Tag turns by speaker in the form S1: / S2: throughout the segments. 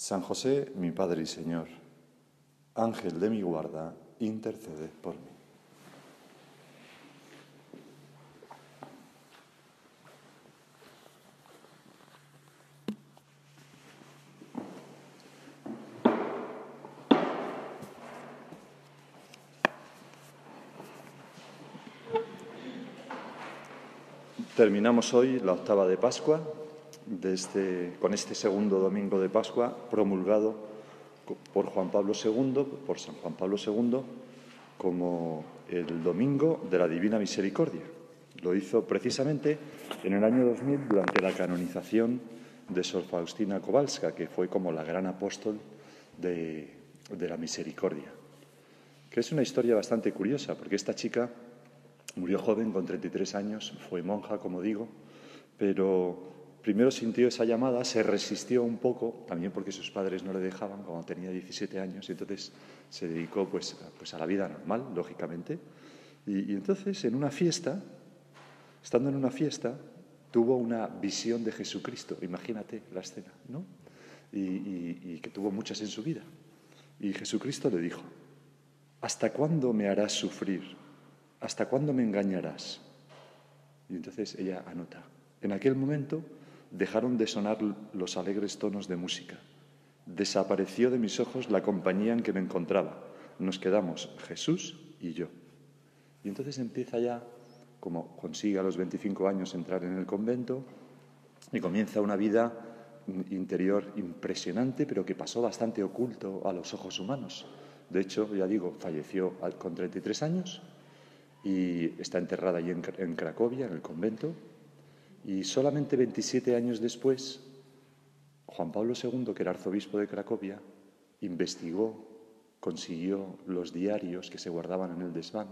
S1: San José, mi Padre y Señor, Ángel de mi guarda, intercede por mí. Terminamos hoy la octava de Pascua este, con este segundo domingo de Pascua promulgado por Juan Pablo II, por San Juan Pablo II, como el domingo de la Divina Misericordia. Lo hizo precisamente en el año 2000 durante la canonización de Sor Faustina Kowalska, que fue como la gran apóstol de, de la misericordia. Que es una historia bastante curiosa, porque esta chica Murió joven, con 33 años, fue monja, como digo, pero primero sintió esa llamada, se resistió un poco, también porque sus padres no le dejaban cuando tenía 17 años, y entonces se dedicó pues, pues a la vida normal, lógicamente. Y, entonces, en una fiesta, estando en una fiesta, tuvo una visión de Jesucristo, imagínate la escena, ¿no? y que tuvo muchas en su vida. Y Jesucristo le dijo, ¿hasta cuándo me harás sufrir? ¿hasta cuándo me engañarás? Y entonces ella anota. En aquel momento dejaron de sonar los alegres tonos de música. Desapareció de mis ojos la compañía en que me encontraba. Nos quedamos Jesús y yo. Y entonces empieza ya, como consigue a los 25 años entrar en el convento, y comienza una vida interior impresionante, pero que pasó bastante oculto a los ojos humanos. De hecho, ya digo, falleció con 33 años y está enterrada allí en, Cracovia, en el convento. Y solamente 27 años después, Juan Pablo II, que era arzobispo de Cracovia, investigó, consiguió los diarios que se guardaban en el desván,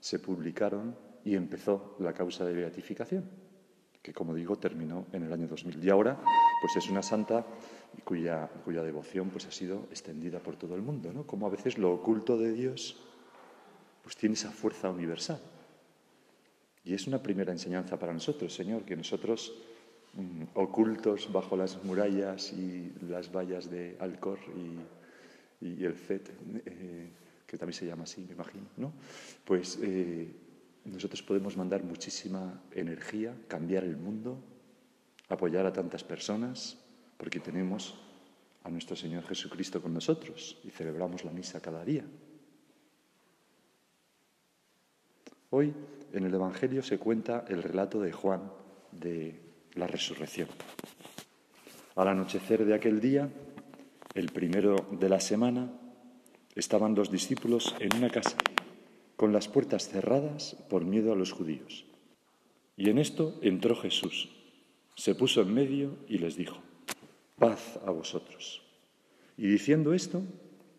S1: se publicaron y empezó la causa de beatificación, que como digo terminó en el año 2000. Y ahora pues es una santa cuya, cuya devoción pues ha sido extendida por todo el mundo, ¿no? Como a veces lo oculto de Dios pues tiene esa fuerza universal. Y es una primera enseñanza para nosotros, Señor, que nosotros, mm, ocultos bajo las murallas y las vallas de Alcor y, el FET, eh, que también se llama así, me imagino, ¿no? Pues eh, nosotros podemos mandar muchísima energía, cambiar el mundo, apoyar a tantas personas, porque tenemos a nuestro Señor Jesucristo con nosotros y celebramos la misa cada día. Hoy en el Evangelio se cuenta el relato de Juan de la resurrección. Al anochecer de aquel día, el primero de la semana, estaban los discípulos en una casa, con las puertas cerradas por miedo a los judíos. Y en esto entró Jesús, se puso en medio y les dijo, paz a vosotros. Y diciendo esto,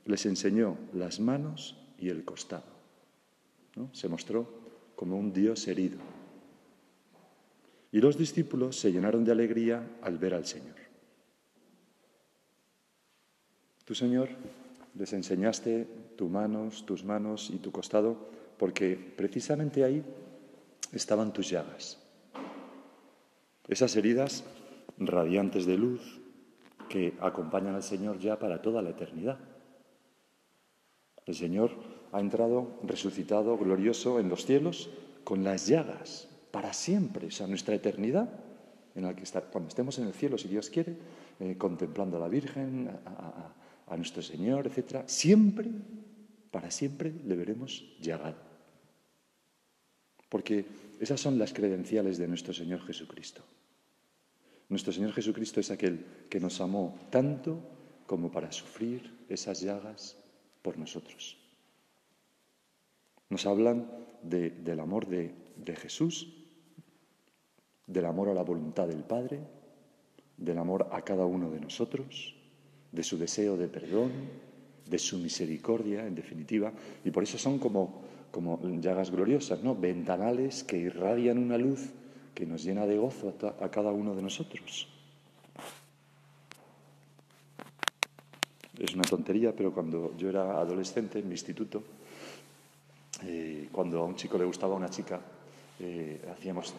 S1: les enseñó las manos y el costado. Se mostró como un Dios herido. Y los discípulos se llenaron de alegría al ver al Señor. Tú, Señor, les enseñaste tus manos, tus manos y tu costado, porque precisamente ahí estaban tus llagas. Esas heridas radiantes de luz que acompañan al Señor ya para toda la eternidad. El Señor ha entrado resucitado, glorioso en los cielos, con las llagas, para siempre, o sea, nuestra eternidad, en la que está, cuando estemos en el cielo, si Dios quiere, eh, contemplando a la Virgen, a nuestro Señor, etc., siempre, para siempre, le veremos llagado. Porque esas son las credenciales de nuestro Señor Jesucristo. Nuestro Señor Jesucristo es aquel que nos amó tanto como para sufrir esas llagas por nosotros. Nos hablan del amor de, Jesús, del amor a la voluntad del Padre, del amor a cada uno de nosotros, de su deseo de perdón, de su misericordia, en definitiva, y por eso son como, como llagas gloriosas, ¿no? Ventanales que irradian una luz que nos llena de gozo a, cada uno de nosotros. Es una tontería, pero cuando yo era adolescente en mi instituto, cuando a un chico le gustaba una chica, eh, hacíamos,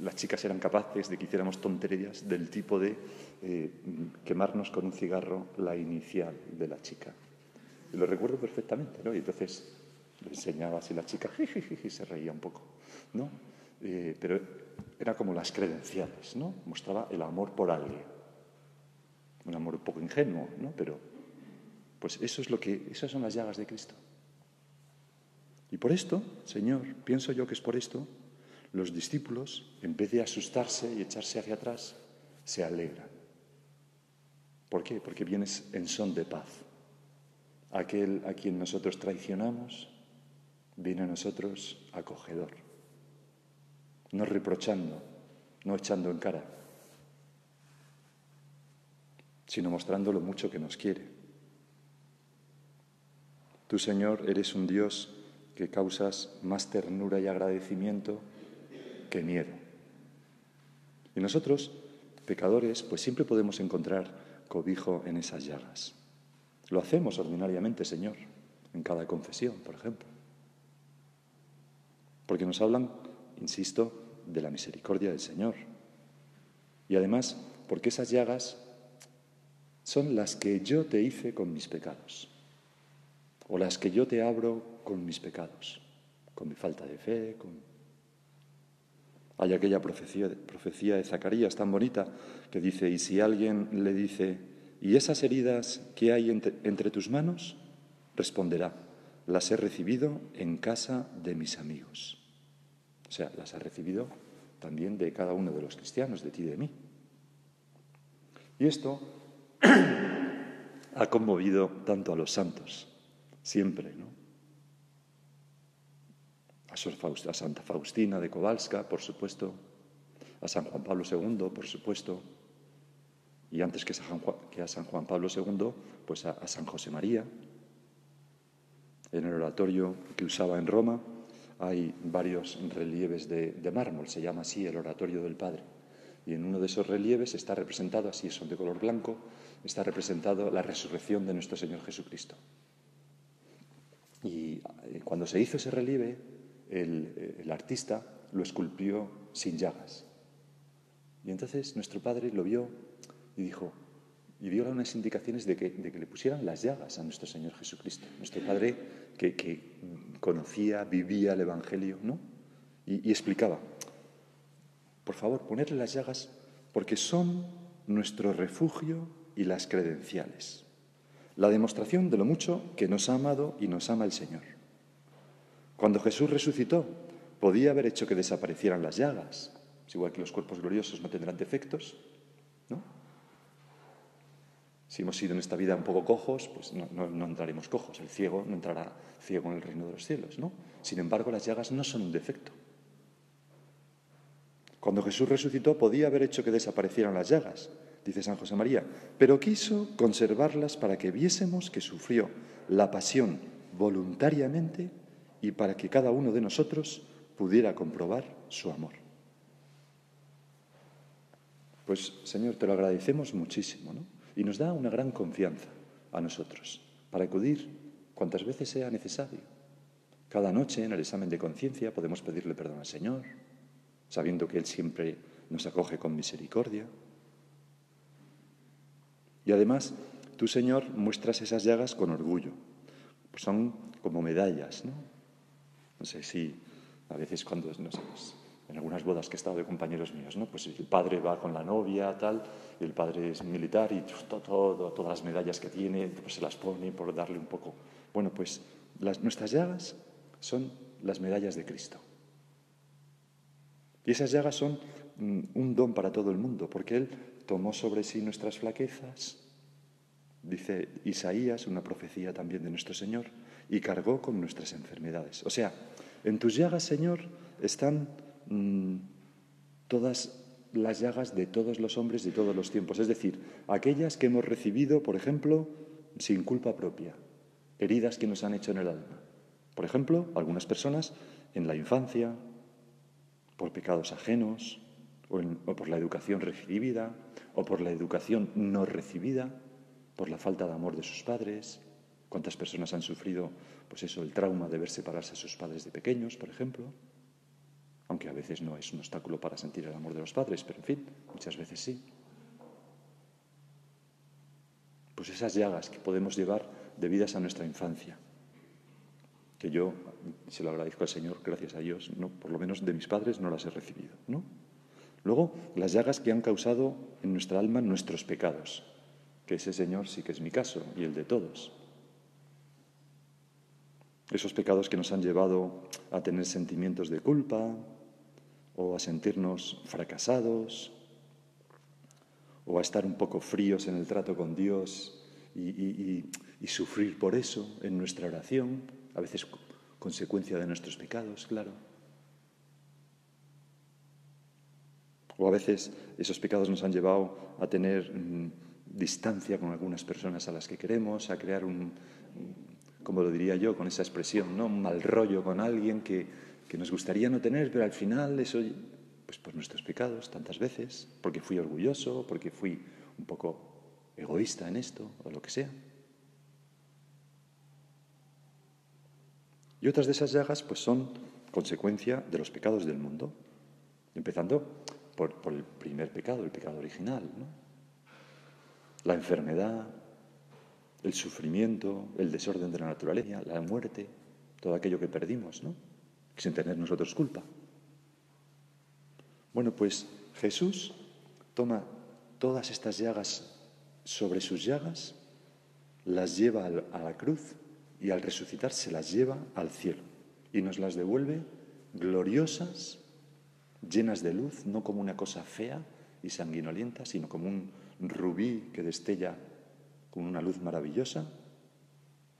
S1: las chicas eran capaces de que hiciéramos tonterías del tipo de eh, quemarnos con un cigarro la inicial de la chica. Lo recuerdo perfectamente, ¿no? Y entonces le enseñaba así la chica, y se reía un poco, ¿no? Eh, pero era como las credenciales, ¿no? Mostraba el amor por alguien. Un amor un poco ingenuo, ¿no? Pero, pues eso es lo que, esas son las llagas de Cristo. Y por esto, Señor, pienso yo que es por esto los discípulos, en vez de asustarse y echarse hacia atrás, se alegran. ¿Por qué? Porque vienes en son de paz. Aquel a quien nosotros traicionamos viene a nosotros acogedor, no reprochando, no echando en cara, sino mostrando lo mucho que nos quiere. Tú, Señor, eres un Dios que causas más ternura y agradecimiento que miedo. Y nosotros, pecadores, pues siempre podemos encontrar cobijo en esas llagas. Lo hacemos ordinariamente, Señor, en cada confesión, por ejemplo. Porque nos hablan, insisto, de la misericordia del Señor. Y además, porque esas llagas son las que yo te hice con mis pecados, o las que yo te abro con mis pecados, con mi falta de fe, con hay aquella profecía, de Zacarías tan bonita que dice, y si alguien le dice, ¿y esas heridas que hay entre, entre tus manos? Responderá, las he recibido en casa de mis amigos. O sea, las ha recibido también de cada uno de los cristianos, de ti y de mí. Y esto ha conmovido tanto a los santos, siempre, ¿no? a Santa Faustina de Kowalska, por supuesto, a San Juan Pablo II, por supuesto, y antes que a San Juan Pablo II, pues a, San José María. En el oratorio que usaba en Roma hay varios relieves de, de mármol, se llama así el oratorio del Padre. Y en uno de esos relieves está representado, así son de color blanco, está representado la resurrección de nuestro Señor Jesucristo. Y eh, cuando se hizo ese relieve, el, artista lo esculpió sin llagas. Y entonces nuestro padre lo vio y dijo, y dio unas indicaciones de que, le pusieran las llagas a nuestro Señor Jesucristo. Nuestro Padre que, conocía, vivía el Evangelio, ¿no? Y, y, explicaba, por favor, ponerle las llagas porque son nuestro refugio y las credenciales. La demostración de lo mucho que nos ha amado y nos ama el Señor. Cuando Jesús resucitó, podía haber hecho que desaparecieran las llagas. Es igual que los cuerpos gloriosos no tendrán defectos, ¿no? Si hemos sido en esta vida un poco cojos, pues no, entraremos cojos. El ciego no entrará ciego en el reino de los cielos, ¿no? Sin embargo, las llagas no son un defecto. Cuando Jesús resucitó, podía haber hecho que desaparecieran las llagas, dice San José María, pero quiso conservarlas para que viésemos que sufrió la pasión voluntariamente y para que cada uno de nosotros pudiera comprobar su amor. Pues Señor, te lo agradecemos muchísimo ¿no? y nos da una gran confianza a nosotros para acudir cuantas veces sea necesario. Cada noche en el examen de conciencia podemos pedirle perdón al Señor, sabiendo que Él siempre nos acoge con misericordia. Y además, tú, Señor, muestras esas llagas con orgullo. Pues son como medallas, ¿no? No sé si a veces cuando, no sé, pues, en algunas bodas que he estado de compañeros míos, ¿no? Pues el padre va con la novia, tal, y el padre es militar y todo, todas las medallas que tiene, pues se las pone por darle un poco. Bueno, pues las, nuestras llagas son las medallas de Cristo. Y esas llagas son mm, un don para todo el mundo, porque Él tomó sobre sí nuestras flaquezas, dice Isaías, una profecía también de nuestro Señor, y cargó con nuestras enfermedades. O sea, en tus llagas, Señor, están mm, todas las llagas de todos los hombres de todos los tiempos, es decir, aquellas que hemos recibido, por ejemplo, sin culpa propia, heridas que nos han hecho en el alma. Por ejemplo, algunas personas en la infancia, por pecados ajenos, o, por la educación recibida, o por la educación no recibida, por la falta de amor de sus padres. ¿Cuántas personas han sufrido, pues eso, el trauma de ver separarse a sus padres de pequeños, por ejemplo? aunque a veces no es un obstáculo para sentir el amor de los padres, pero en fin, muchas veces sí. Pues esas llagas que podemos llevar debidas a nuestra infancia, que yo se lo agradezco al Señor, gracias a Dios, no, por lo menos de mis padres no las he recibido, ¿no? Luego, las llagas que han causado en nuestra alma nuestros pecados, que ese Señor sí que es mi caso y el de todos. Esos pecados que nos han llevado a tener sentimientos de culpa, o a sentirnos fracasados o a estar un poco fríos en el trato con Dios y, sufrir por eso en nuestra oración, a veces consecuencia de nuestros pecados, claro. O a veces esos pecados nos han llevado a tener mm, distancia con algunas personas a las que queremos, a crear un, como lo diría yo con esa expresión, ¿no? un mal rollo con alguien que, que nos gustaría no tener, pero al final eso, pues por nuestros pecados tantas veces, porque fui orgulloso, porque fui un poco egoísta en esto, o lo que sea. Y otras de esas llagas pues son consecuencia de los pecados del mundo, empezando por, el primer pecado, el pecado original, la enfermedad, el sufrimiento, el desorden de la naturaleza, la muerte, todo aquello que perdimos, ¿no? sin tener nosotros culpa. Bueno, pues Jesús toma todas estas llagas sobre sus llagas, las lleva a la cruz y al resucitar se las lleva al cielo y nos las devuelve gloriosas, llenas de luz, no como una cosa fea y sanguinolienta, sino como un rubí que destella con una luz maravillosa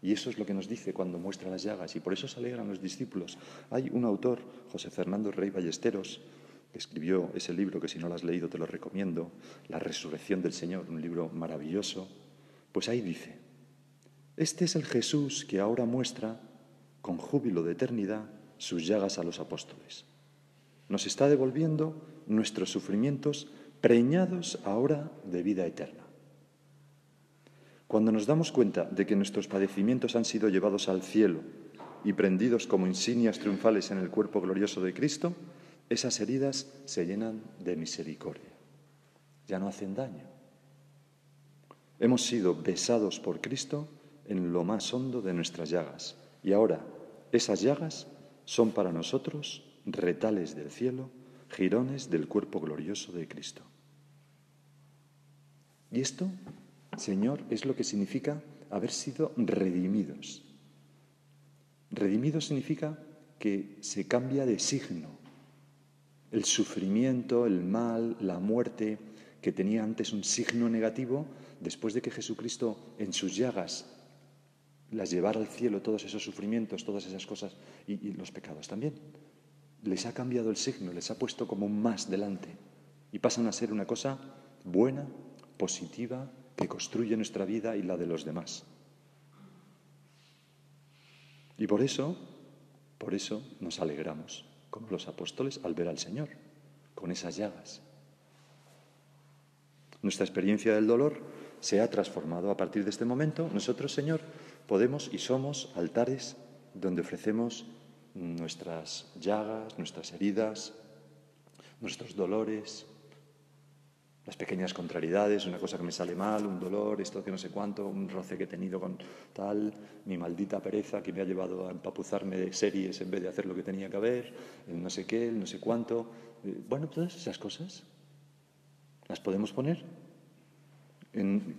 S1: y eso es lo que nos dice cuando muestra las llagas, y por eso se alegran los discípulos. Hay un autor, José Fernando Rey Ballesteros, que escribió ese libro que si no lo has leído te lo recomiendo, La resurrección del Señor, un libro maravilloso, pues ahí dice, este es el Jesús que ahora muestra con júbilo de eternidad sus llagas a los apóstoles. Nos está devolviendo nuestros sufrimientos preñados ahora de vida eterna. Cuando nos damos cuenta de que nuestros padecimientos han sido llevados al cielo y prendidos como insignias triunfales en el cuerpo glorioso de Cristo, esas heridas se llenan de misericordia. Ya no hacen daño. Hemos sido besados por Cristo en lo más hondo de nuestras llagas. Y ahora esas llagas son para nosotros retales del cielo, jirones del cuerpo glorioso de Cristo. Y esto Señor es lo que significa haber sido redimidos. Redimidos significa que se cambia de signo. El sufrimiento, el mal, la muerte, que tenía antes un signo negativo, después de que Jesucristo en sus llagas las llevara al cielo, todos esos sufrimientos, todas esas cosas, y los pecados también, les ha cambiado el signo, les ha puesto como un más delante, y pasan a ser una cosa buena, positiva, que construye nuestra vida y la de los demás. Y por eso, por eso nos alegramos, como los apóstoles, al ver al Señor, con esas llagas. Nuestra experiencia del dolor se ha transformado a partir de este momento. Nosotros, Señor, podemos y somos altares donde ofrecemos nuestras llagas, nuestras heridas, nuestros dolores, las pequeñas contrariedades, una cosa que me sale mal, un dolor, esto que no sé cuánto, un roce que he tenido con tal, mi maldita pereza que me ha llevado a empapuzarme de series en vez de hacer lo que tenía que haber, el no sé qué, el no sé cuánto. Eh, bueno, todas esas cosas las podemos poner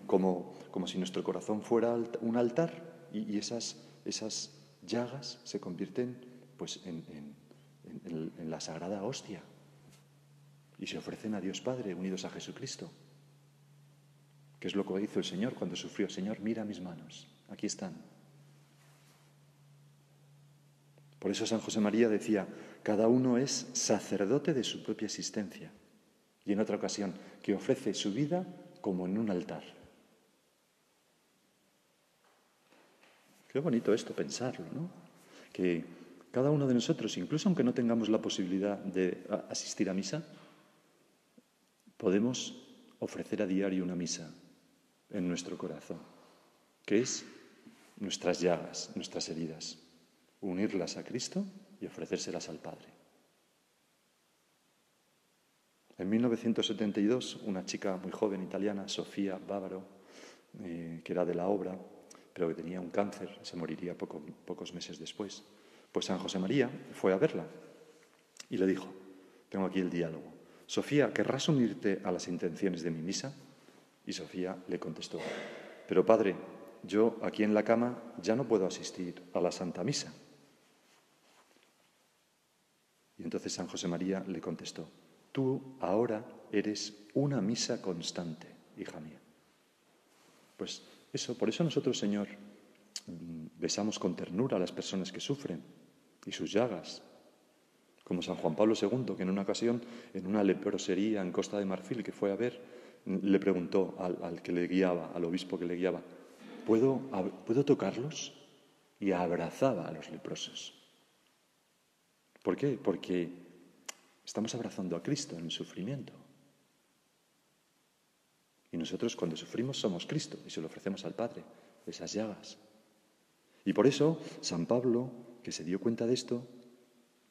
S1: como, como, si nuestro corazón fuera un altar y, esas, esas, llagas se convierten pues, en, la sagrada hostia y se ofrecen a Dios Padre unidos a Jesucristo. ¿Qué es lo que hizo el Señor cuando sufrió? Señor, mira mis manos, aquí están. Por eso San José María decía, cada uno es sacerdote de su propia existencia. Y en otra ocasión, que ofrece su vida como en un altar. Qué bonito esto pensarlo, ¿no? Que cada uno de nosotros, incluso aunque no tengamos la posibilidad de asistir a misa, podemos ofrecer a diario una misa en nuestro corazón, que es nuestras llagas, nuestras heridas, unirlas a Cristo y ofrecérselas al Padre. En 1972, una chica muy joven italiana, Sofía Bávaro, eh, que era de la obra, pero que tenía un cáncer, se moriría pocos meses después, pues San José María fue a verla y le dijo, tengo aquí el diálogo, Sofía, ¿querrás unirte a las intenciones de mi misa? Y Sofía le contestó, pero padre, yo aquí en la cama ya no puedo asistir a la Santa Misa. Y entonces San José María le contestó, tú ahora eres una misa constante, hija mía. Pues eso, por eso nosotros, Señor, besamos con ternura a las personas que sufren y sus llagas, como San Juan Pablo II, que en una ocasión, en una leprosería en Costa de Marfil que fue a ver, le preguntó al, que le guiaba, al obispo que le guiaba, ¿puedo, ¿puedo tocarlos? Y abrazaba a los leprosos. ¿Por qué? Porque estamos abrazando a Cristo en el sufrimiento. Y nosotros cuando sufrimos somos Cristo y se lo ofrecemos al Padre, esas llagas. Y por eso San Pablo, que se dio cuenta de esto,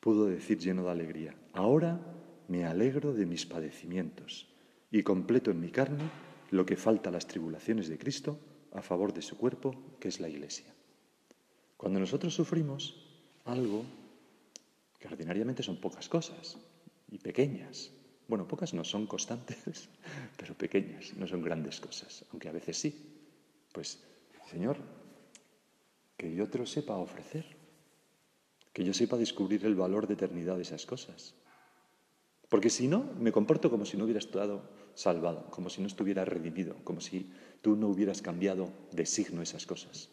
S1: pudo decir lleno de alegría, ahora me alegro de mis padecimientos y completo en mi carne lo que falta a las tribulaciones de Cristo a favor de su cuerpo, que es la Iglesia. Cuando nosotros sufrimos algo, que ordinariamente son pocas cosas y pequeñas, bueno, pocas no son constantes, pero pequeñas, no son grandes cosas, aunque a veces sí, pues, Señor, que yo te lo sepa ofrecer que yo sepa descubrir el valor de eternidad de esas cosas. Porque si no, me comporto como si no hubiera estado salvado, como si no estuviera redimido, como si tú no hubieras cambiado de signo esas cosas.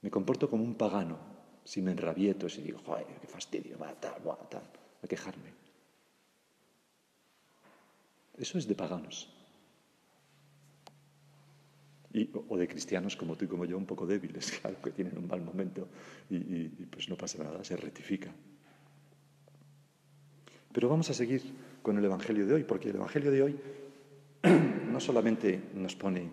S1: Me comporto como un pagano, si me enrabieto, si digo, joder, qué fastidio, va, tal, va, tal, a quejarme. Eso es de paganos o de cristianos como tú y como yo, un poco débiles, claro, que tienen un mal momento y, pues no pasa nada, se rectifica. Pero vamos a seguir con el Evangelio de hoy, porque el Evangelio de hoy no solamente nos pone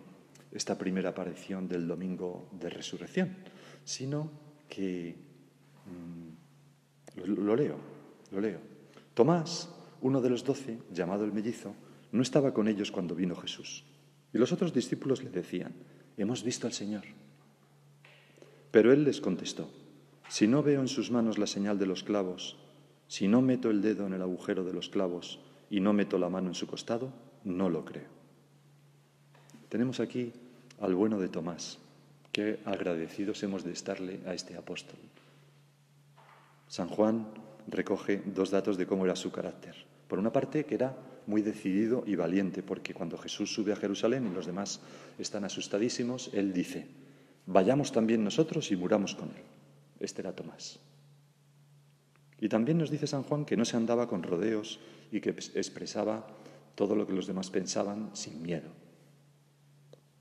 S1: esta primera aparición del domingo de resurrección, sino que mm, lo, leo, lo leo. Tomás, uno de los doce, llamado el mellizo, no estaba con ellos cuando vino Jesús. Y los otros discípulos le decían, hemos visto al Señor. Pero él les contestó, si no veo en sus manos la señal de los clavos, si no meto el dedo en el agujero de los clavos y no meto la mano en su costado, no lo creo. Tenemos aquí al bueno de Tomás, qué agradecidos hemos de estarle a este apóstol. San Juan recoge dos datos de cómo era su carácter. Por una parte, que era muy decidido y valiente, porque cuando Jesús sube a Jerusalén y los demás están asustadísimos, él dice, vayamos también nosotros y muramos con él. Este era Tomás. Y también nos dice San Juan que no se andaba con rodeos y que expresaba todo lo que los demás pensaban sin miedo.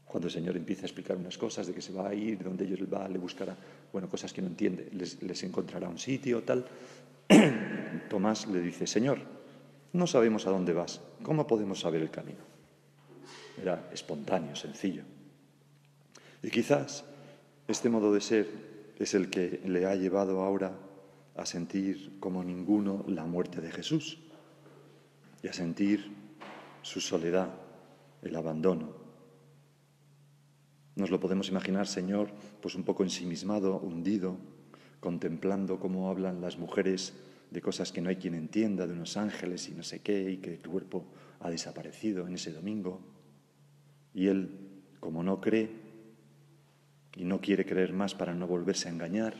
S1: Cuando el Señor empieza a explicar unas cosas de que se va a ir, donde ellos va, le buscará, bueno, cosas que no entiende, les, encontrará un sitio, tal. Tomás le dice, Señor, no sabemos a dónde vas. ¿Cómo podemos saber el camino? Era espontáneo, sencillo. Y quizás este modo de ser es el que le ha llevado ahora a sentir como ninguno la muerte de Jesús y a sentir su soledad, el abandono. Nos lo podemos imaginar, Señor, pues un poco ensimismado, hundido, contemplando cómo hablan las mujeres de cosas que no hay quien entienda, de unos ángeles y no sé qué, y que el cuerpo ha desaparecido en ese domingo. Y él, como no cree y no quiere creer más para no volverse a engañar,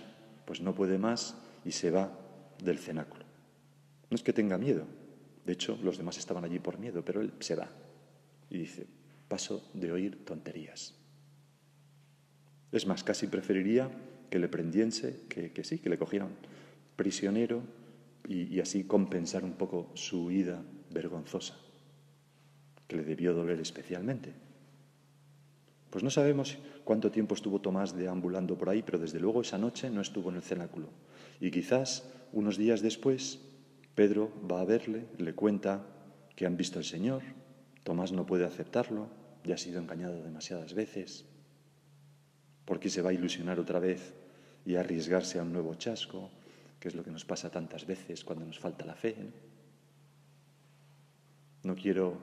S1: pues no puede más y se va del cenáculo. No es que tenga miedo, de hecho los demás estaban allí por miedo, pero él se va y dice, paso de oír tonterías. Es más, casi preferiría que le prendiese, que, sí, que le cogieran prisionero y, así compensar un poco su huida vergonzosa, que le debió doler especialmente. Pues no sabemos cuánto tiempo estuvo Tomás deambulando por ahí, pero desde luego esa noche no estuvo en el cenáculo. Y quizás unos días después, Pedro va a verle, le cuenta que han visto al Señor, Tomás no puede aceptarlo, ya ha sido engañado demasiadas veces, porque se va a ilusionar otra vez y arriesgarse a un nuevo chasco, que es lo que nos pasa tantas veces cuando nos falta la fe. No, quiero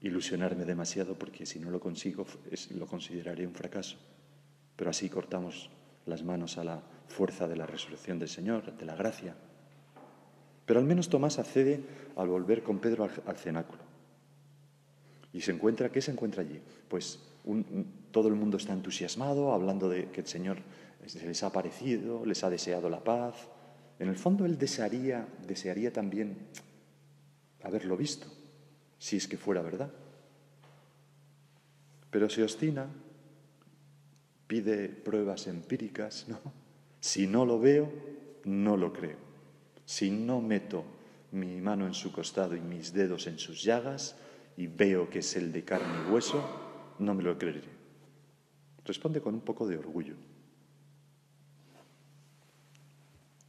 S1: ilusionarme demasiado porque si no lo consigo lo consideraré un fracaso, pero así cortamos las manos a la fuerza de la resurrección del Señor, de la gracia. Pero al menos Tomás accede al volver con Pedro al cenáculo. Y se encuentra, ¿qué se encuentra allí? Pues todo el mundo está entusiasmado, hablando de que el Señor se les ha aparecido, les ha deseado la paz. En el fondo él desearía, desearía también haberlo visto, si es que fuera verdad. Pero se obstina, pide pruebas empíricas, ¿no? Si no lo veo, no lo creo. Si no meto mi mano en su costado y mis dedos en sus llagas, y veo que es el de carne y hueso, no me lo creeré. Responde con un poco de orgullo.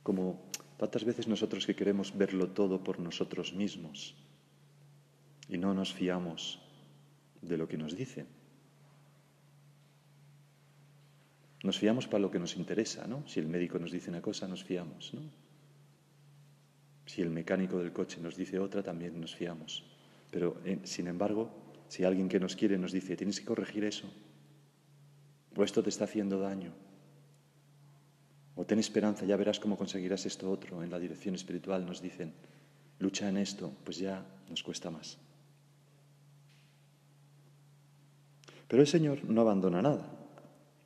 S1: Como tantas veces nosotros que queremos verlo todo por nosotros mismos y no nos fiamos de lo que nos dicen. Nos fiamos para lo que nos interesa, ¿no? Si el médico nos dice una cosa, nos fiamos, ¿no? Si el mecánico del coche nos dice otra, también nos fiamos. Pero, eh, sin embargo, si alguien que nos quiere nos dice, tienes que corregir eso, o esto te está haciendo daño, o ten esperanza, ya verás cómo conseguirás esto otro, en la dirección espiritual nos dicen, lucha en esto, pues ya nos cuesta más. Pero el Señor no abandona nada,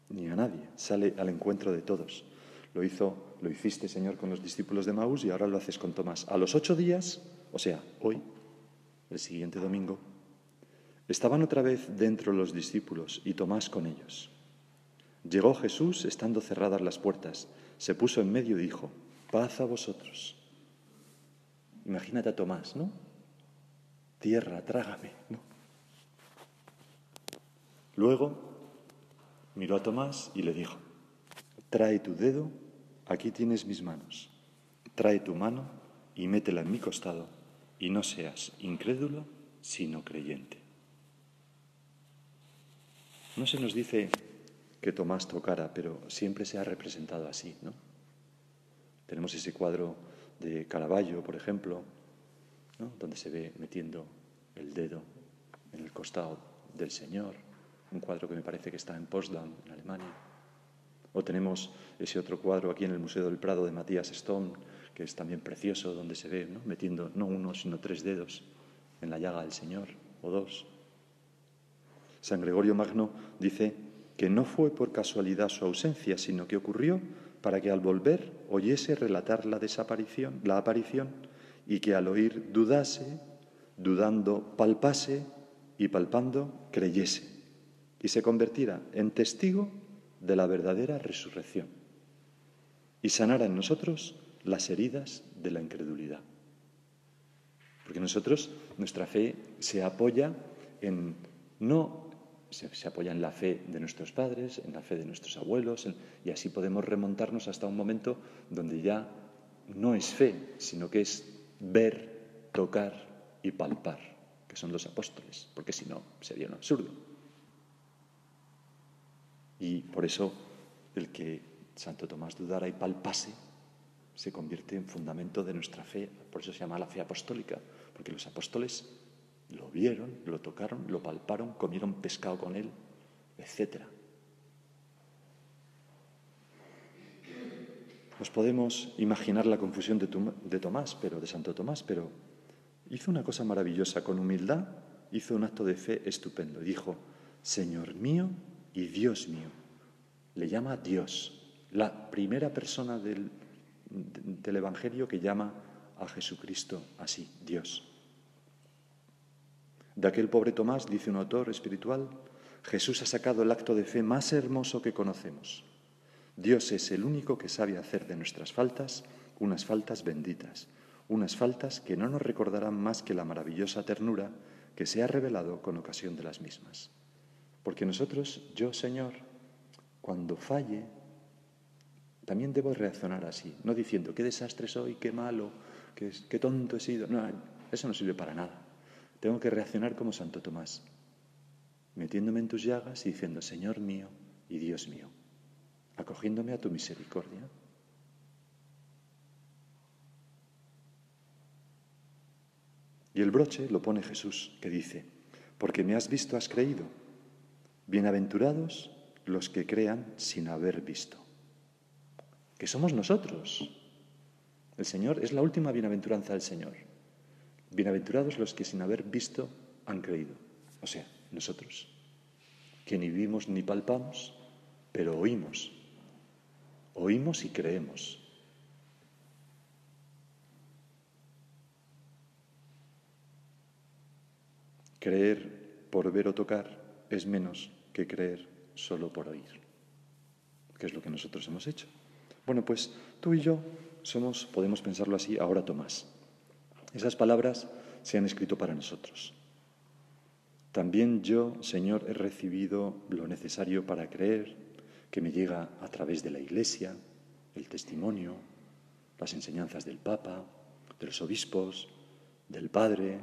S1: ni a nadie, sale al encuentro de todos. Lo hizo, lo hiciste, Señor, con los discípulos de Maús y ahora lo haces con Tomás. A los ocho días, o sea, hoy, el siguiente domingo, estaban otra vez dentro los discípulos y Tomás con ellos. Llegó Jesús estando cerradas las puertas, se puso en medio y dijo, paz a vosotros. Imagínate a Tomás, ¿no? Tierra, trágame, ¿no? Luego miró a Tomás y le dijo, trae tu dedo, aquí tienes mis manos, trae tu mano y métela en mi costado y no seas incrédulo, sino creyente. No se nos dice que Tomás tocara, pero siempre se ha representado así, ¿no? Tenemos ese cuadro de Caravaggio, por ejemplo, donde se ve metiendo el dedo en el costado del Señor, un cuadro que me parece que está en Potsdam, en Alemania. O tenemos ese otro cuadro aquí en el Museo del Prado de Matías Stone, que es también precioso, donde se ve metiendo no uno, sino tres dedos en la llaga del Señor, o dos. San Gregorio Magno dice que no fue por casualidad su ausencia, sino que ocurrió para que al volver oyese relatar la desaparición, la aparición, y que al oír dudase, dudando palpase y palpando creyese, y se convirtiera en testigo de la verdadera resurrección, y sanara en nosotros las heridas de la incredulidad. Porque nosotros, nuestra fe se apoya en, no se, apoya en la fe de nuestros padres, en la fe de nuestros abuelos, y así podemos remontarnos hasta un momento donde ya no es fe, sino que es ver, tocar y palpar, que son los apóstoles, porque si no sería un absurdo. Y por eso el que Santo Tomás dudara y palpase se convierte en fundamento de nuestra fe. Por eso se llama la fe apostólica, porque los apóstoles Lo vieron, lo tocaron, lo palparon, comieron pescado con él, etc. Nos podemos imaginar la confusión de, Tomás, pero de Santo Tomás, pero hizo una cosa maravillosa, con humildad hizo un acto de fe estupendo. Dijo, Señor mío y Dios mío. Le llama Dios, la primera persona del Evangelio que llama a Jesucristo así, Dios. De aquel pobre Tomás, dice un autor espiritual, Jesús ha sacado el acto de fe más hermoso que conocemos. Dios es el único que sabe hacer de nuestras faltas unas faltas benditas, unas faltas que no nos recordarán más que la maravillosa ternura que se ha revelado con ocasión de las mismas. Porque nosotros, yo Señor, cuando falle, también debo reaccionar así, no diciendo qué desastre soy, qué malo, qué, tonto he sido. No, eso no sirve para nada. Tengo que reaccionar como Santo Tomás, metiéndome en tus llagas y diciendo, Señor mío y Dios mío, acogiéndome a tu misericordia. Y el broche lo pone Jesús, que dice, porque me has visto, has creído. Bienaventurados los que crean sin haber visto. Que somos nosotros. El Señor es la última bienaventuranza del Señor. Bienaventurados los que sin haber visto han creído. O sea, nosotros, que ni vimos ni palpamos, pero oímos. Oímos y creemos. Creer por ver o tocar es menos que creer solo por oír, que es lo que nosotros hemos hecho. Bueno, pues tú y yo somos, podemos pensarlo así, ahora Tomás. Esas palabras se han escrito para nosotros. También yo, Señor, he recibido lo necesario para creer, que me llega a través de la Iglesia, el testimonio, las enseñanzas del Papa, de los obispos, del Padre,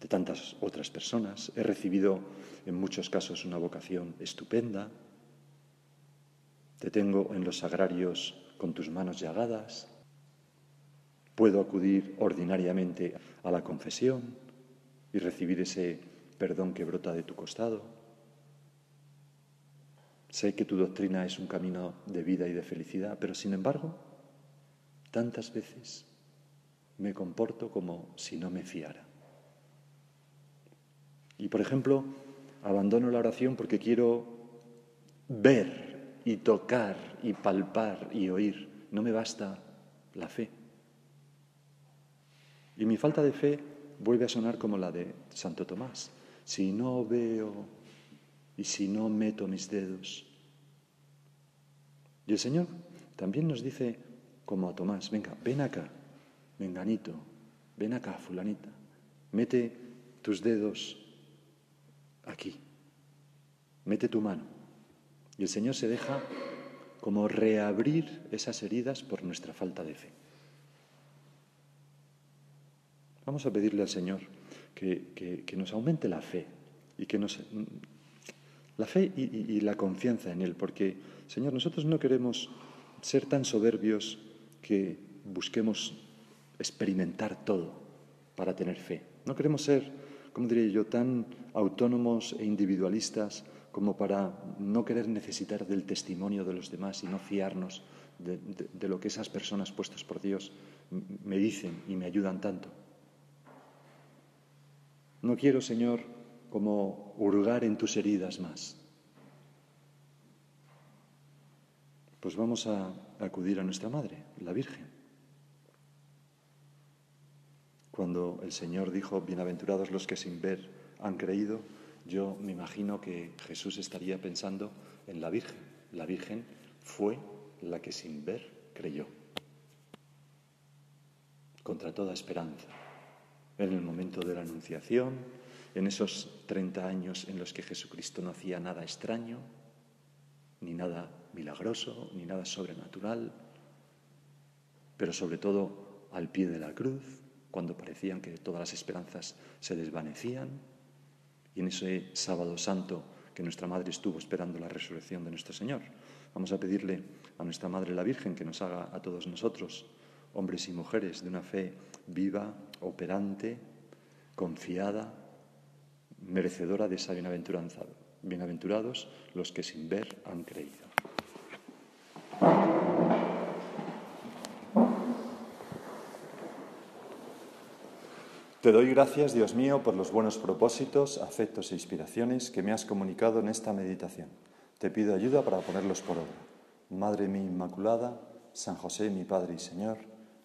S1: de tantas otras personas. He recibido en muchos casos una vocación estupenda. Te tengo en los sagrarios con tus manos llagadas. Puedo acudir ordinariamente a la confesión y recibir ese perdón que brota de tu costado. Sé que tu doctrina es un camino de vida y de felicidad, pero sin embargo, tantas veces me comporto como si no me fiara. Y, por ejemplo, abandono la oración porque quiero ver y tocar y palpar y oír. No me basta la fe. Y mi falta de fe vuelve a sonar como la de Santo Tomás. Si no veo y si no meto mis dedos. Y el Señor también nos dice, como a Tomás, venga, ven acá, venganito, ven acá, fulanita, mete tus dedos aquí. Mete tu mano. Y el Señor se deja como reabrir esas heridas por nuestra falta de fe. Vamos a pedirle al Señor que, nos aumente la fe y que nos la fe y, la confianza en Él, porque, Señor, nosotros no queremos ser tan soberbios que busquemos experimentar todo para tener fe. No queremos ser ¿cómo diría yo?, tan autónomos e individualistas como para no querer necesitar del testimonio de los demás y no fiarnos de, lo que esas personas puestas por Dios me dicen y me ayudan tanto. No quiero, Señor, como hurgar en tus heridas más. Pues vamos a acudir a nuestra Madre, la Virgen. Cuando el Señor dijo, bienaventurados los que sin ver han creído, yo me imagino que Jesús estaría pensando en la Virgen. La Virgen fue la que sin ver creyó, contra toda esperanza. En el momento de la Anunciación, en esos 30 años en los que Jesucristo no hacía nada extraño, ni nada milagroso, ni nada sobrenatural, pero sobre todo al pie de la cruz, cuando parecían que todas las esperanzas se desvanecían. Y en ese sábado santo que nuestra Madre estuvo esperando la resurrección de nuestro Señor, vamos a pedirle a nuestra Madre la Virgen que nos haga a todos nosotros, hombres y mujeres, de una fe viva, operante, confiada, merecedora de esa bienaventuranza. Bienaventurados los que sin ver han creído. Te doy gracias, Dios mío, por los buenos propósitos, afectos e inspiraciones que me has comunicado en esta meditación. Te pido ayuda para ponerlos por obra. Madre mía Inmaculada, San José, mi Padre y Señor,